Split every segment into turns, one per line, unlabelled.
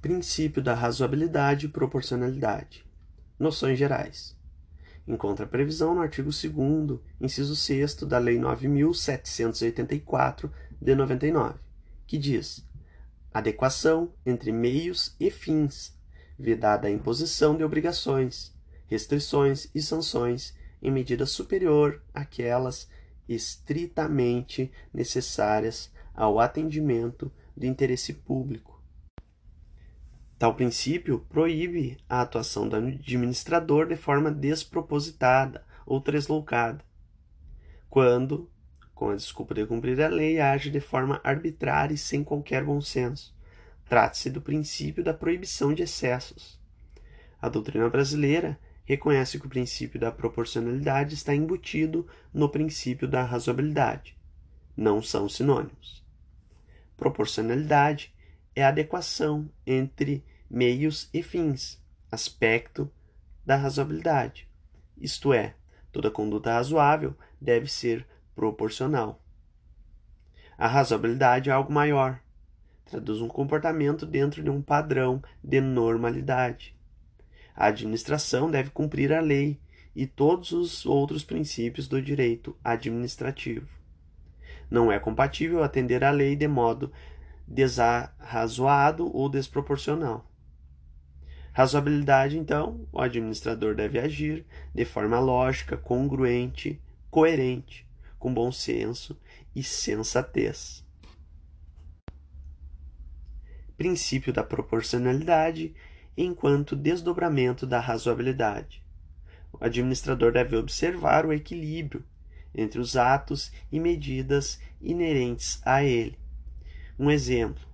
Princípio da razoabilidade e proporcionalidade. Noções gerais. Encontra previsão no artigo 2 inciso 6 da Lei 9784 de 99, que diz: adequação entre meios e fins, vedada a imposição de obrigações, restrições e sanções em medida superior àquelas estritamente necessárias ao atendimento do interesse público Tal princípio proíbe a atuação do administrador de forma despropositada ou tresloucada, quando, com a desculpa de cumprir a lei, age de forma arbitrária e sem qualquer bom senso. Trata-se do princípio da proibição de excessos. A doutrina brasileira reconhece que o princípio da proporcionalidade está embutido no princípio da razoabilidade. Não são sinônimos. Proporcionalidade é a adequação entre meios e fins, aspecto da razoabilidade. Isto é, toda conduta razoável deve ser proporcional. A razoabilidade é algo maior, traduz um comportamento dentro de um padrão de normalidade. A administração deve cumprir a lei e todos os outros princípios do direito administrativo. Não é compatível atender à lei de modo desarrazoado ou desproporcional. Razoabilidade, então, o administrador deve agir de forma lógica, congruente, coerente, com bom senso e sensatez. Princípio da proporcionalidade enquanto desdobramento da razoabilidade. O administrador deve observar o equilíbrio entre os atos e medidas inerentes a ele. Um exemplo: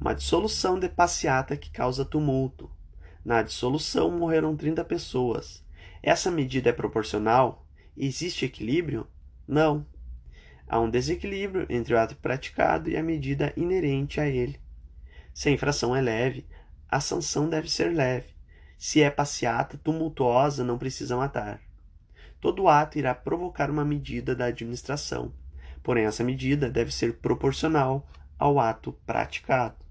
uma dissolução de passeata que causa tumulto, na dissolução morreram 30 pessoas. Essa medida é proporcional? Existe equilíbrio? Não. Há um desequilíbrio entre o ato praticado e a medida inerente a ele. Se a infração é leve, a sanção deve ser leve. Se é passeata, tumultuosa, não precisa matar. Todo ato irá provocar uma medida da administração, porém essa medida deve ser proporcional ao ato praticado.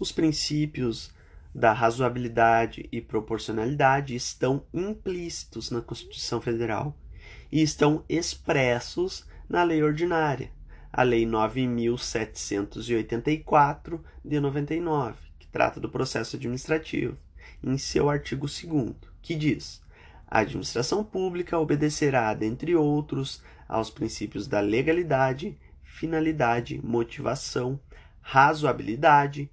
Os princípios da razoabilidade e proporcionalidade estão implícitos na Constituição Federal e estão expressos na lei ordinária, a Lei 9784 de 99, que trata do processo administrativo, em seu artigo 2 que diz: a administração pública obedecerá, dentre outros, aos princípios da legalidade, finalidade, motivação, razoabilidade,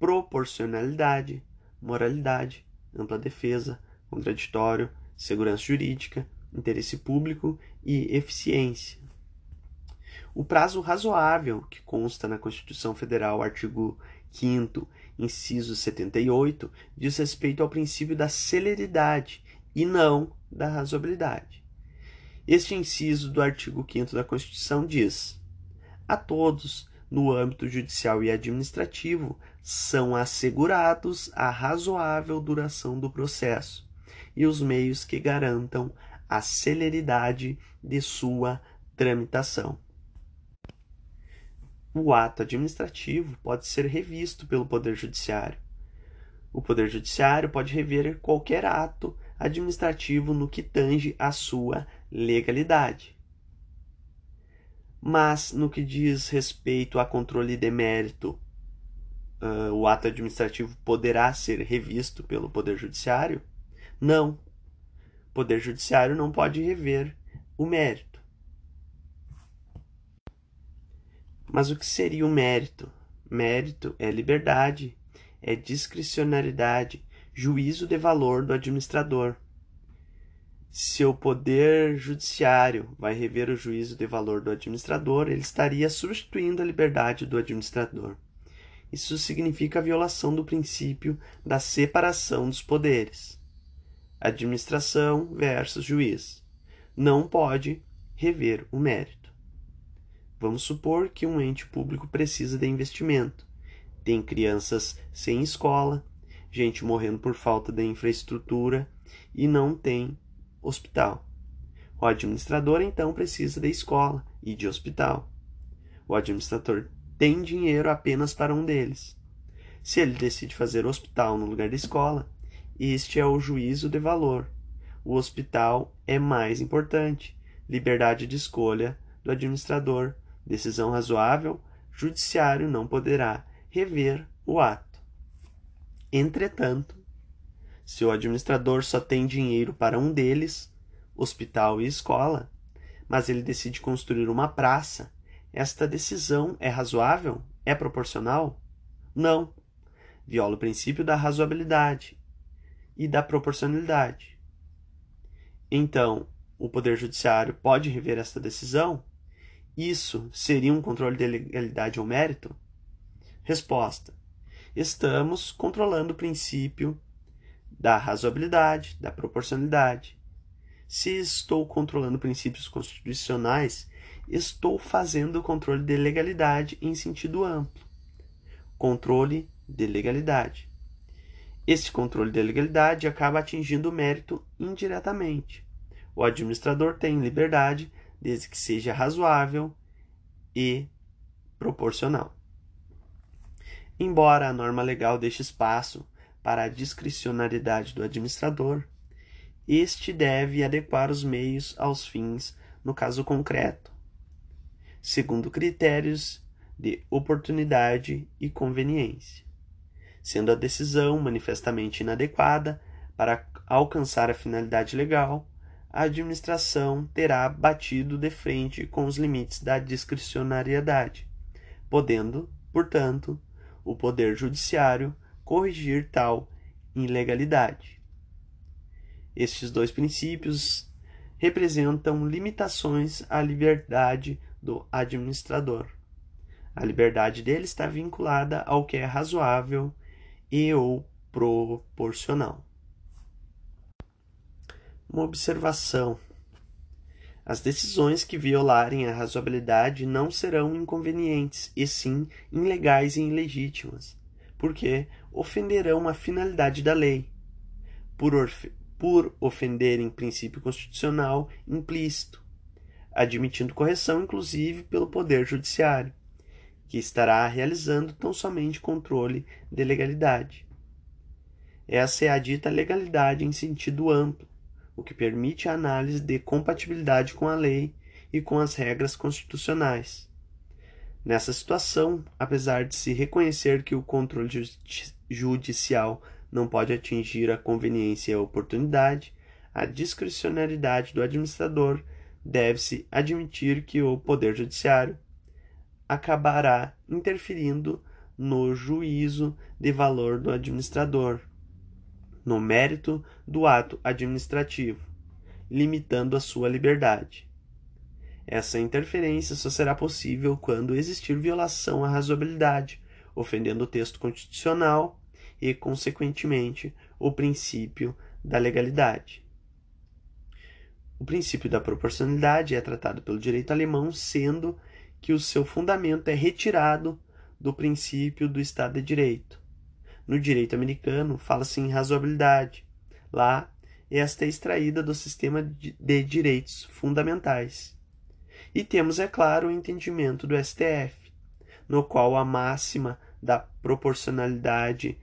proporcionalidade, moralidade, ampla defesa, contraditório, segurança jurídica, interesse público e eficiência. O prazo razoável, que consta na Constituição Federal, artigo 5, inciso 78, diz respeito ao princípio da celeridade e não da razoabilidade. Este inciso do artigo 5 da Constituição diz: a todos no âmbito judicial e administrativo, são assegurados a razoável duração do processo e os meios que garantam a celeridade de sua tramitação. O ato administrativo pode ser revisto pelo Poder Judiciário. O Poder Judiciário pode rever qualquer ato administrativo no que tange à sua legalidade. Mas no que diz respeito a controle de mérito, uh, o ato administrativo poderá ser revisto pelo Poder Judiciário? Não. O Poder Judiciário não pode rever o mérito. Mas o que seria o mérito? Mérito é liberdade, é discricionariedade, juízo de valor do administrador se o poder judiciário vai rever o juízo de valor do administrador, ele estaria substituindo a liberdade do administrador. Isso significa a violação do princípio da separação dos poderes. Administração versus juiz. Não pode rever o mérito. Vamos supor que um ente público precisa de investimento. Tem crianças sem escola, gente morrendo por falta de infraestrutura e não tem hospital. O administrador então precisa de escola e de hospital. O administrador tem dinheiro apenas para um deles. Se ele decide fazer hospital no lugar da escola, este é o juízo de valor. O hospital é mais importante. Liberdade de escolha do administrador, decisão razoável, judiciário não poderá rever o ato. Entretanto, se o administrador só tem dinheiro para um deles, hospital e escola, mas ele decide construir uma praça, esta decisão é razoável? É proporcional? Não. Viola o princípio da razoabilidade e da proporcionalidade. Então, o Poder Judiciário pode rever esta decisão? Isso seria um controle de legalidade ou mérito? Resposta: Estamos controlando o princípio da razoabilidade, da proporcionalidade. Se estou controlando princípios constitucionais, estou fazendo o controle de legalidade em sentido amplo. Controle de legalidade. Esse controle de legalidade acaba atingindo o mérito indiretamente. O administrador tem liberdade desde que seja razoável e proporcional. Embora a norma legal deixe espaço para a discricionariedade do administrador, este deve adequar os meios aos fins no caso concreto, segundo critérios de oportunidade e conveniência, sendo a decisão manifestamente inadequada para alcançar a finalidade legal, a administração terá batido de frente com os limites da discricionariedade, podendo, portanto, o Poder Judiciário corrigir tal ilegalidade. Estes dois princípios representam limitações à liberdade do administrador. A liberdade dele está vinculada ao que é razoável e ou proporcional. Uma observação: as decisões que violarem a razoabilidade não serão inconvenientes, e sim ilegais e ilegítimas, porque ofenderão a finalidade da lei. Por, por ofenderem princípio constitucional implícito, admitindo correção inclusive pelo Poder Judiciário, que estará realizando tão somente controle de legalidade. Essa é a dita legalidade em sentido amplo, o que permite a análise de compatibilidade com a lei e com as regras constitucionais. Nessa situação, apesar de se reconhecer que o controle judicial não pode atingir a conveniência e a oportunidade, a discricionariedade do administrador deve-se admitir que o Poder Judiciário acabará interferindo no juízo de valor do administrador, no mérito do ato administrativo, limitando a sua liberdade. Essa interferência só será possível quando existir violação à razoabilidade, ofendendo o texto constitucional e, consequentemente, o princípio da legalidade. O princípio da proporcionalidade é tratado pelo direito alemão, sendo que o seu fundamento é retirado do princípio do Estado de Direito. No direito americano, fala-se em razoabilidade. Lá, esta é extraída do sistema de direitos fundamentais. E temos, é claro, o entendimento do STF, no qual a máxima da proporcionalidade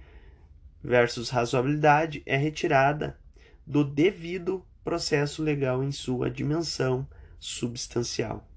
versus razoabilidade é retirada do devido processo legal em sua dimensão substancial.